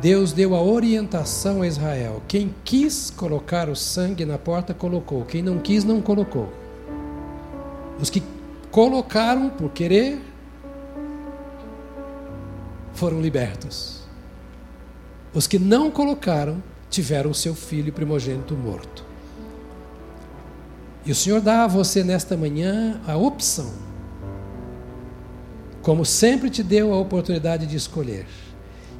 Speaker 1: Deus deu a orientação a Israel. Quem quis colocar o sangue na porta, colocou. Quem não quis, não colocou. Os que colocaram por querer, foram libertos. Os que não colocaram tiveram o seu filho primogênito morto. E o Senhor dá a você nesta manhã a opção, como sempre te deu a oportunidade de escolher.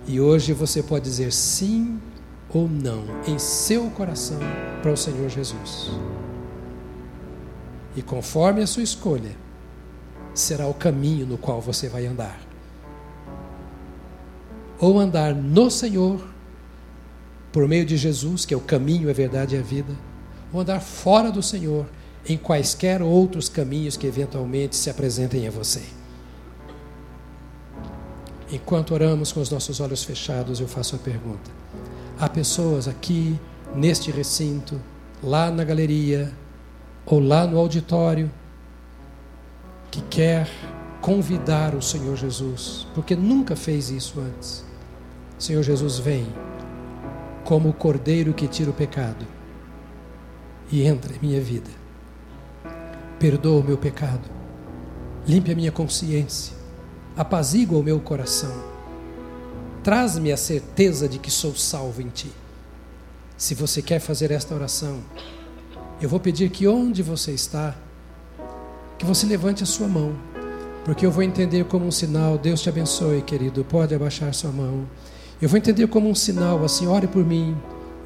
Speaker 1: E hoje você pode dizer sim ou não em seu coração para o Senhor Jesus. E conforme a sua escolha, será o caminho no qual você vai andar ou andar no Senhor, por meio de Jesus, que é o caminho, a verdade e a vida, ou andar fora do Senhor, em quaisquer outros caminhos que eventualmente se apresentem a você. Enquanto oramos com os nossos olhos fechados, eu faço a pergunta: há pessoas aqui, neste recinto, lá na galeria, ou lá no auditório, que quer convidar o Senhor Jesus, porque nunca fez isso antes, Senhor Jesus, vem como o cordeiro que tira o pecado e entra em minha vida. Perdoa o meu pecado, limpe a minha consciência, apazigua o meu coração, traz-me a certeza de que sou salvo em Ti. Se você quer fazer esta oração, eu vou pedir que onde você está, que você levante a sua mão, porque eu vou entender como um sinal. Deus te abençoe, querido. Pode abaixar sua mão. Eu vou entender como um sinal, assim, ore por mim.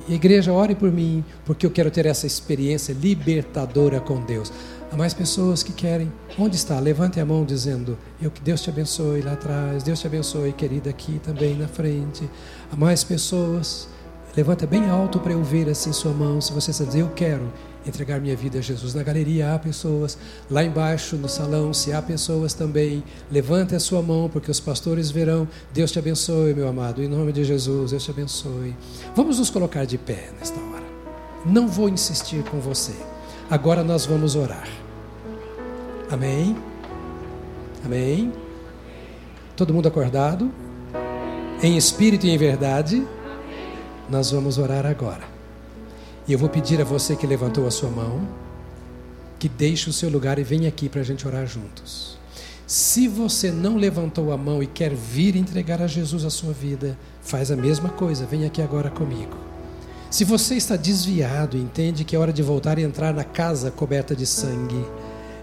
Speaker 1: igreja, ore por mim, porque eu quero ter essa experiência libertadora com Deus. Há mais pessoas que querem. Onde está? Levante a mão dizendo: Eu que Deus te abençoe lá atrás, Deus te abençoe, querida, aqui também na frente. Há mais pessoas. Levanta bem alto para eu ver assim sua mão. Se você está dizendo, eu quero entregar minha vida a Jesus. Na galeria há pessoas, lá embaixo no salão, se há pessoas também, levante a sua mão, porque os pastores verão. Deus te abençoe, meu amado, em nome de Jesus, Deus te abençoe. Vamos nos colocar de pé nesta hora. Não vou insistir com você. Agora nós vamos orar. Amém? Amém? Todo mundo acordado? Em espírito e em verdade? Nós vamos orar agora. E eu vou pedir a você que levantou a sua mão, que deixe o seu lugar e venha aqui para a gente orar juntos. Se você não levantou a mão e quer vir entregar a Jesus a sua vida, faz a mesma coisa, vem aqui agora comigo. Se você está desviado entende que é hora de voltar e entrar na casa coberta de sangue,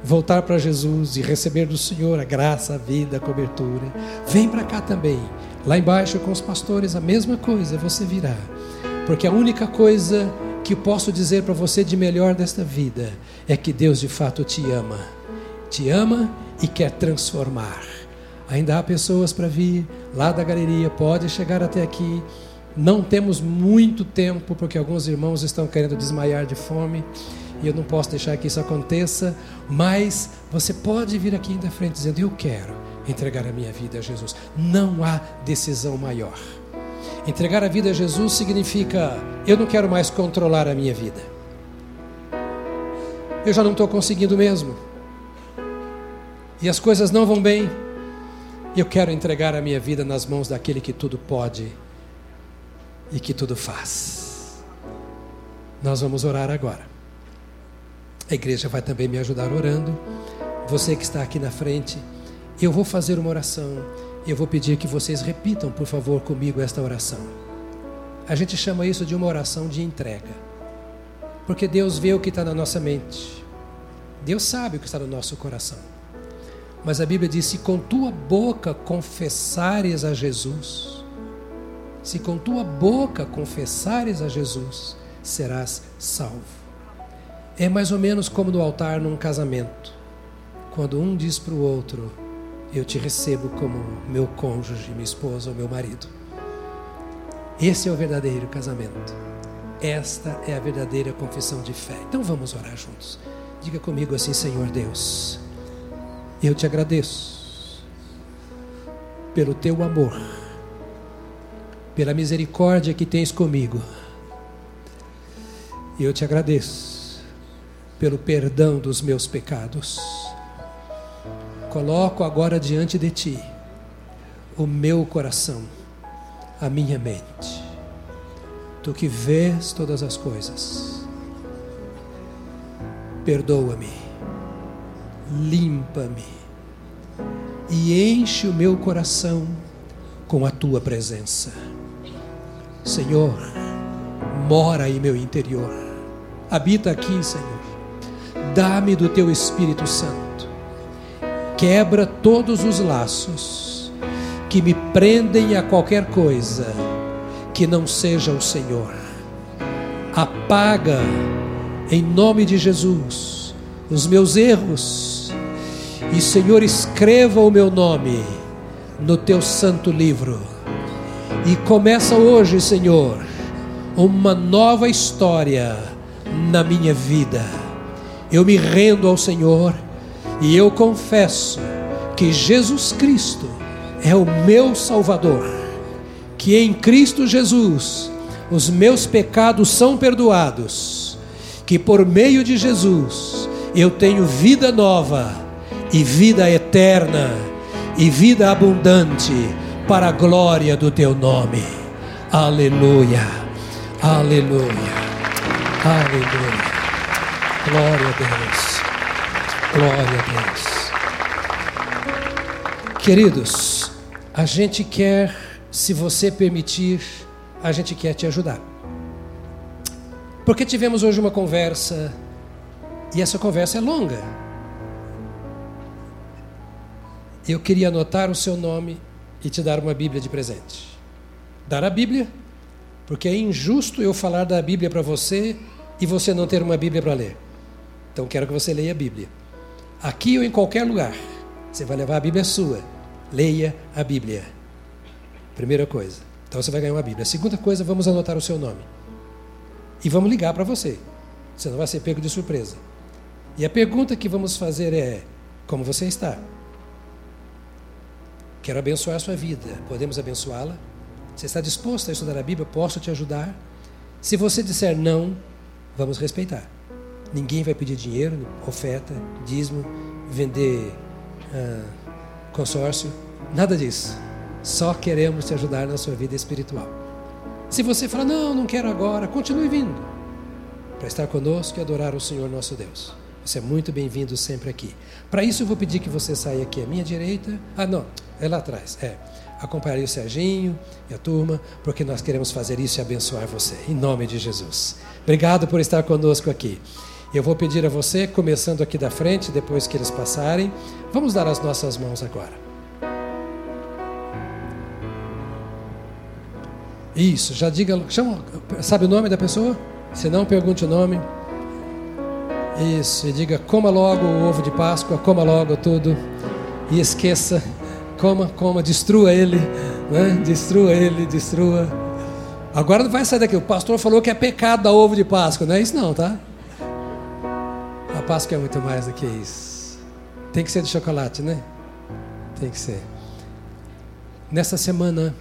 Speaker 1: voltar para Jesus e receber do Senhor a graça, a vida, a cobertura. Vem para cá também. Lá embaixo com os pastores a mesma coisa, você virá. Porque a única coisa que posso dizer para você de melhor desta vida é que Deus de fato te ama. Te ama e quer transformar. Ainda há pessoas para vir lá da galeria, pode chegar até aqui. Não temos muito tempo, porque alguns irmãos estão querendo desmaiar de fome e eu não posso deixar que isso aconteça, mas você pode vir aqui da frente dizendo: Eu quero entregar a minha vida a Jesus. Não há decisão maior. Entregar a vida a Jesus significa: Eu não quero mais controlar a minha vida. Eu já não estou conseguindo mesmo. E as coisas não vão bem. Eu quero entregar a minha vida nas mãos daquele que tudo pode e que tudo faz. Nós vamos orar agora. A igreja vai também me ajudar orando. Você que está aqui na frente, eu vou fazer uma oração. Eu vou pedir que vocês repitam, por favor, comigo esta oração. A gente chama isso de uma oração de entrega. Porque Deus vê o que está na nossa mente. Deus sabe o que está no nosso coração. Mas a Bíblia diz: se com tua boca confessares a Jesus, se com tua boca confessares a Jesus, serás salvo. É mais ou menos como no altar num casamento. Quando um diz para o outro: Eu te recebo como meu cônjuge, minha esposa ou meu marido. Esse é o verdadeiro casamento. Esta é a verdadeira confissão de fé. Então vamos orar juntos. Diga comigo assim: Senhor Deus, eu te agradeço pelo teu amor, pela misericórdia que tens comigo. Eu te agradeço pelo perdão dos meus pecados. Coloco agora diante de ti o meu coração, a minha mente. Tu que vês todas as coisas, perdoa-me, limpa-me e enche o meu coração com a tua presença. Senhor, mora em meu interior, habita aqui, Senhor Dá-me do teu Espírito Santo. Quebra todos os laços que me prendem a qualquer coisa que não seja o Senhor. Apaga, em nome de Jesus, os meus erros. E, Senhor, escreva o meu nome no teu santo livro. E começa hoje, Senhor, uma nova história na minha vida. Eu me rendo ao Senhor e eu confesso que Jesus Cristo é o meu Salvador, que em Cristo Jesus os meus pecados são perdoados, que por meio de Jesus eu tenho vida nova e vida eterna e vida abundante para a glória do teu nome. Aleluia. Aleluia. Aleluia. Glória a Deus. Glória a Deus. Queridos, a gente quer, se você permitir, a gente quer te ajudar. Porque tivemos hoje uma conversa, e essa conversa é longa. Eu queria anotar o seu nome e te dar uma Bíblia de presente. Dar a Bíblia, porque é injusto eu falar da Bíblia para você e você não ter uma Bíblia para ler. Então quero que você leia a Bíblia. aqui ou em qualquer lugar, você vai levar a Bíblia sua. Leia a Bíblia. Primeira coisa. Então você vai ganhar uma Bíblia. Segunda coisa, vamos anotar o seu nome. E vamos ligar para você. Você não vai ser pego de surpresa. E a pergunta que vamos fazer é: como você está? Quero abençoar a sua vida. Podemos abençoá-la? Você está disposto a estudar a Bíblia? Posso te ajudar? Se você disser não, vamos respeitar. Ninguém vai pedir dinheiro, oferta, dízimo, vender ah, consórcio, nada disso. Só queremos te ajudar na sua vida espiritual. Se você falar, não, não quero agora, continue vindo para estar conosco e adorar o Senhor nosso Deus. Você é muito bem-vindo sempre aqui. Para isso, eu vou pedir que você saia aqui à minha direita. Ah, não, é lá atrás. É. Acompanhar o Serginho e a turma, porque nós queremos fazer isso e abençoar você. Em nome de Jesus. Obrigado por estar conosco aqui. Eu vou pedir a você, começando aqui da frente, depois que eles passarem, vamos dar as nossas mãos agora. Isso, já diga, chama, sabe o nome da pessoa? Se não, pergunte o nome. Isso, e diga: coma logo o ovo de Páscoa, coma logo tudo, e esqueça, coma, coma, destrua ele, né? destrua ele, destrua. Agora não vai sair daqui. O pastor falou que é pecado dar ovo de Páscoa, não é isso, não, tá? A Páscoa é muito mais do que isso. Tem que ser de chocolate, né? Tem que ser. Nessa semana,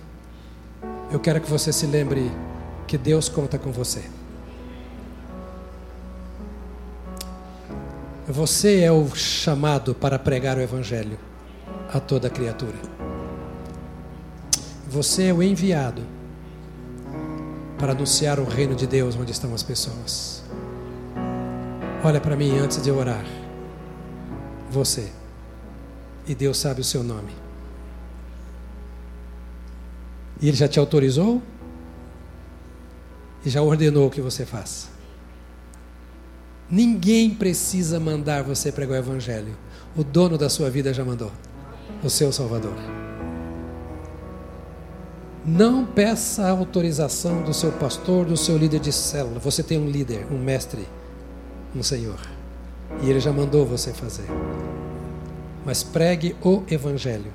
Speaker 1: eu quero que você se lembre que Deus conta com você. Você é o chamado para pregar o Evangelho a toda criatura. Você é o enviado para anunciar o reino de Deus onde estão as pessoas. Olha para mim antes de orar. Você. E Deus sabe o seu nome. E Ele já te autorizou? E já ordenou o que você faça. Ninguém precisa mandar você pregar o Evangelho. O dono da sua vida já mandou. O seu Salvador. Não peça a autorização do seu pastor, do seu líder de célula. Você tem um líder, um mestre no Senhor. E Ele já mandou você fazer. Mas pregue o Evangelho.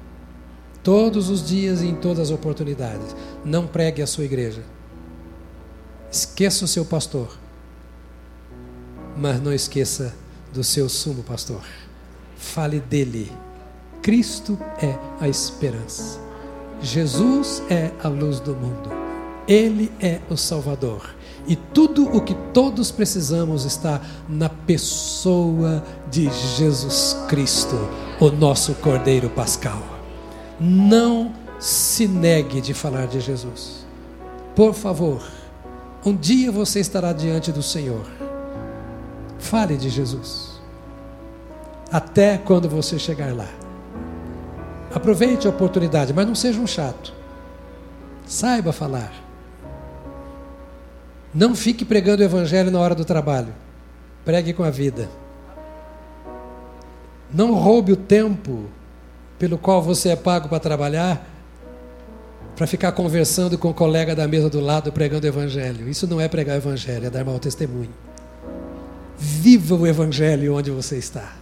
Speaker 1: Todos os dias e em todas as oportunidades. Não pregue a sua igreja. Esqueça o seu pastor. Mas não esqueça do seu sumo pastor. Fale dele. Cristo é a esperança. Jesus é a luz do mundo. Ele é o Salvador. E tudo o que todos precisamos está na pessoa de Jesus Cristo, o nosso Cordeiro Pascal. Não se negue de falar de Jesus. Por favor, um dia você estará diante do Senhor. Fale de Jesus. Até quando você chegar lá. Aproveite a oportunidade, mas não seja um chato. Saiba falar. Não fique pregando o evangelho na hora do trabalho. Pregue com a vida. Não roube o tempo pelo qual você é pago para trabalhar para ficar conversando com o colega da mesa do lado pregando o evangelho. Isso não é pregar o evangelho, é dar mau testemunho. Viva o evangelho onde você está.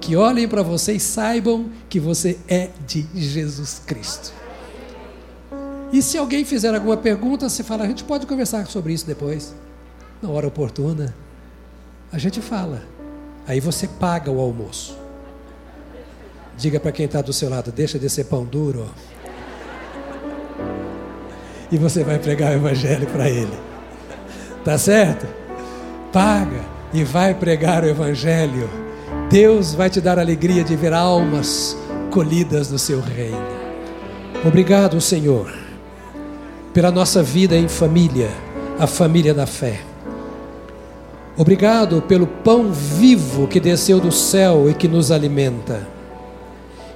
Speaker 1: Que olhem para você e saibam que você é de Jesus Cristo. E se alguém fizer alguma pergunta, você fala, a gente pode conversar sobre isso depois, na hora oportuna. A gente fala. Aí você paga o almoço. Diga para quem está do seu lado, deixa de ser pão duro. E você vai pregar o evangelho para ele. Tá certo? Paga e vai pregar o evangelho. Deus vai te dar alegria de ver almas colhidas no seu reino. Obrigado, Senhor pela nossa vida em família, a família da fé. Obrigado pelo pão vivo que desceu do céu e que nos alimenta.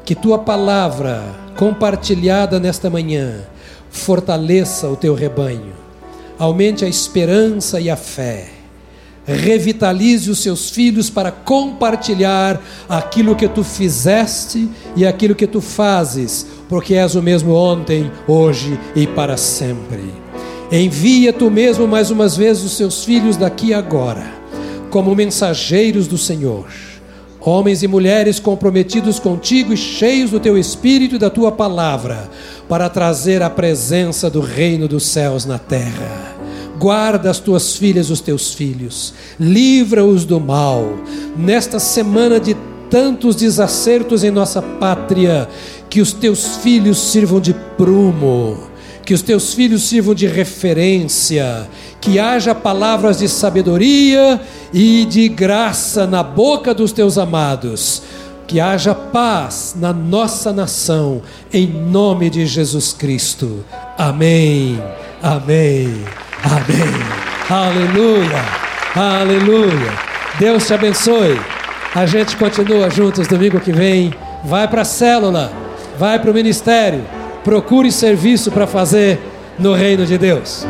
Speaker 1: Que tua palavra, compartilhada nesta manhã, fortaleça o teu rebanho, aumente a esperança e a fé, revitalize os seus filhos para compartilhar aquilo que tu fizeste e aquilo que tu fazes porque és o mesmo ontem, hoje e para sempre. Envia tu mesmo mais umas vezes os seus filhos daqui agora, como mensageiros do Senhor, homens e mulheres comprometidos contigo e cheios do teu espírito e da tua palavra, para trazer a presença do reino dos céus na terra. Guarda as tuas filhas, os teus filhos, livra-os do mal. Nesta semana de tantos desacertos em nossa pátria, que os teus filhos sirvam de prumo, que os teus filhos sirvam de referência, que haja palavras de sabedoria e de graça na boca dos teus amados, que haja paz na nossa nação, em nome de Jesus Cristo. Amém, amém, amém. Aleluia, aleluia. Deus te abençoe. A gente continua juntos domingo que vem. Vai para a célula, vai para o ministério, procure serviço para fazer no reino de Deus.